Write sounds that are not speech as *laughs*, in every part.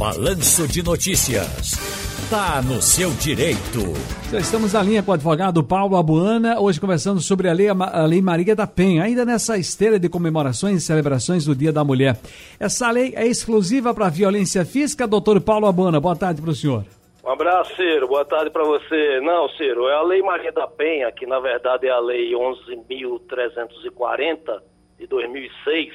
Balanço de Notícias. Tá no seu direito. Já estamos na linha com o advogado Paulo Abuana, hoje conversando sobre a lei, a lei Maria da Penha, ainda nessa esteira de comemorações e celebrações do Dia da Mulher. Essa lei é exclusiva para violência física, doutor Paulo Abuana. Boa tarde para o senhor. Um abraço, Ciro. Boa tarde para você. Não, Ciro, é a Lei Maria da Penha, que na verdade é a Lei 11.340 de 2006.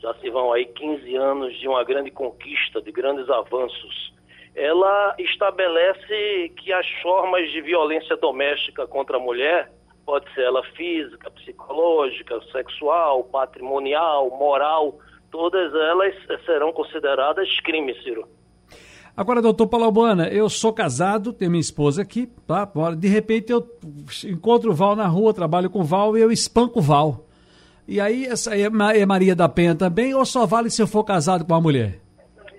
Já se vão aí 15 anos de uma grande conquista, de grandes avanços ela estabelece que as formas de violência doméstica contra a mulher, pode ser ela física, psicológica, sexual, patrimonial, moral, todas elas serão consideradas crimes, Ciro. Agora, doutor Palobana, eu sou casado, tenho minha esposa aqui, tá? De repente eu encontro o Val na rua, trabalho com o Val e eu espanco o Val. E aí, essa é Maria da Penha também, ou só vale se eu for casado com uma mulher?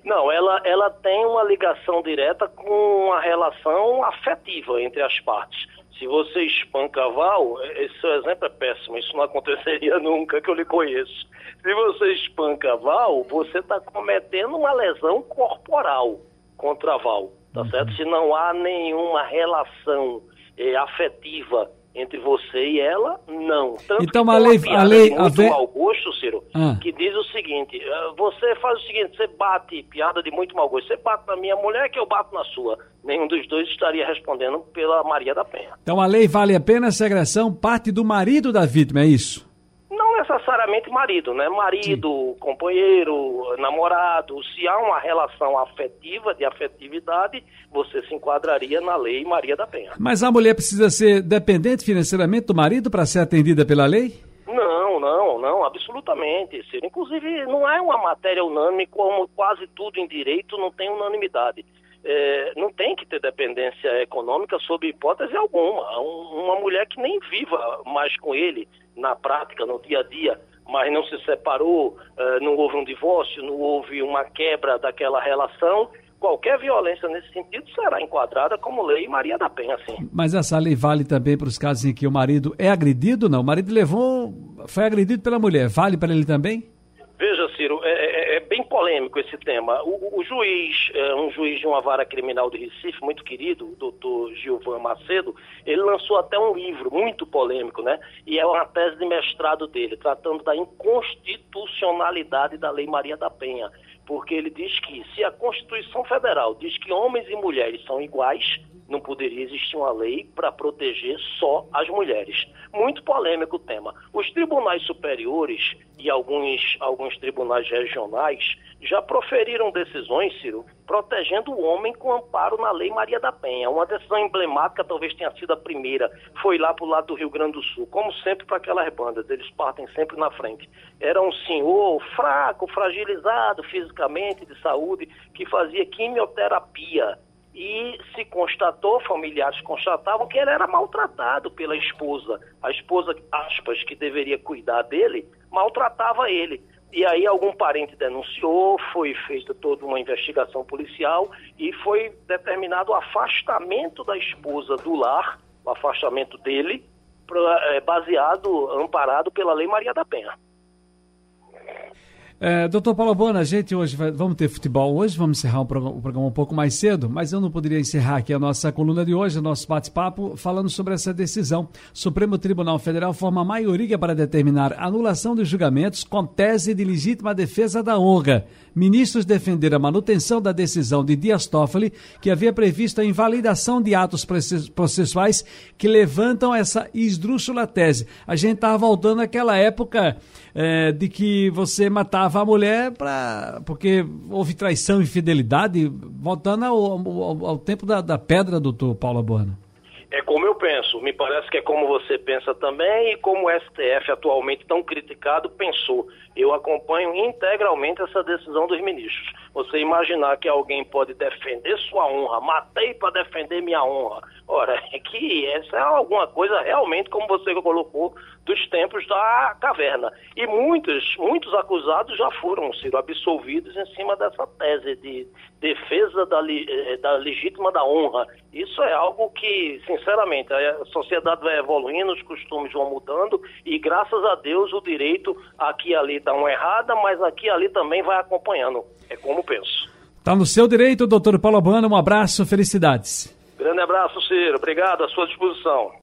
Não, ela, ela tem uma ligação direta com uma relação afetiva entre as partes. Se você espanca Val, esse exemplo é péssimo, isso não aconteceria *laughs* nunca que eu lhe conheço. Se você espanca Val, você está cometendo uma lesão corporal contra Val, tá uhum. certo? Se não há nenhuma relação eh, afetiva entre você e ela, não. Tanto então a lei, a lei, muito a ve... mau gosto, Ciro, ah. que diz o seguinte: eh, você faz o seguinte, você bate, piada de muito mau gosto, você bate na minha mulher que eu bato na sua. Nenhum dos dois estaria respondendo pela Maria da Penha. Então a lei vale a pena se a agressão parte do marido da vítima, é isso? Necessariamente marido, né? Marido, Sim. companheiro, namorado. Se há uma relação afetiva, de afetividade, você se enquadraria na lei Maria da Penha. Mas a mulher precisa ser dependente financeiramente do marido para ser atendida pela lei? Não, não, não, absolutamente. Inclusive, não é uma matéria unânime, como quase tudo em direito não tem unanimidade. É, não tem que ter dependência econômica sob hipótese alguma. uma mulher que nem viva mais com ele na prática, no dia a dia, mas não se separou, uh, não houve um divórcio, não houve uma quebra daquela relação, qualquer violência nesse sentido será enquadrada como lei Maria da Penha, sim. Mas essa lei vale também para os casos em que o marido é agredido, não? O marido levou, foi agredido pela mulher, vale para ele também? Polêmico esse tema. O, o juiz, é, um juiz de uma vara criminal de Recife, muito querido, o doutor Gilvan Macedo, ele lançou até um livro muito polêmico, né? E é uma tese de mestrado dele, tratando da inconstitucionalidade da Lei Maria da Penha. Porque ele diz que se a Constituição Federal diz que homens e mulheres são iguais, não poderia existir uma lei para proteger só as mulheres. Muito polêmico o tema. Os tribunais superiores e alguns, alguns tribunais regionais já proferiram decisões, Ciro, protegendo o homem com amparo na Lei Maria da Penha. Uma decisão emblemática, talvez tenha sido a primeira, foi lá para o lado do Rio Grande do Sul. Como sempre para aquelas bandas, eles partem sempre na frente. Era um senhor fraco, fragilizado fisicamente, de saúde, que fazia quimioterapia e se constatou, familiares constatavam que ele era maltratado pela esposa. A esposa, aspas, que deveria cuidar dele, maltratava ele. E aí algum parente denunciou, foi feita toda uma investigação policial e foi determinado o afastamento da esposa do lar, o afastamento dele, eh, baseado, amparado pela Lei Maria da Penha. É, doutor Paulo Bona, a gente hoje vai, vamos ter futebol hoje, vamos encerrar o programa, o programa, um pouco mais cedo, mas eu não poderia encerrar aqui a nossa coluna de hoje, nosso bate-papo, falando sobre essa decisão. Supremo Tribunal Federal forma maioria para determinar anulação dos julgamentos com tese de legítima defesa da honra. Ministros defenderam a manutenção da decisão de Dias Toffoli, que havia previsto a invalidação de atos processuais que levantam essa esdrúxula tese. A gente estava voltando àquela época é, de que você matava a mulher pra, porque houve traição e fidelidade, voltando ao, ao, ao tempo da, da, pedra, doutor Paulo Bueno. É como eu penso, me parece que é como você pensa também e como o STF atualmente tão criticado pensou. Eu acompanho integralmente essa decisão dos ministros. Você imaginar que alguém pode defender sua honra, matei para defender minha honra. Ora, *laughs* é que essa é alguma coisa realmente, como você colocou, dos tempos da caverna. E muitos, muitos acusados já foram, Ciro, absolvidos em cima dessa tese de defesa da, eh, da legítima da honra. Isso é algo que, sinceramente, a sociedade vai evoluindo, os costumes vão mudando e, graças a Deus, o direito aqui e ali dá uma errada, mas aqui e ali também vai acompanhando. É como penso. Tá no seu direito, doutor Paulo Abano. Um abraço, felicidades. Grande abraço, Ciro. Obrigado, à sua disposição.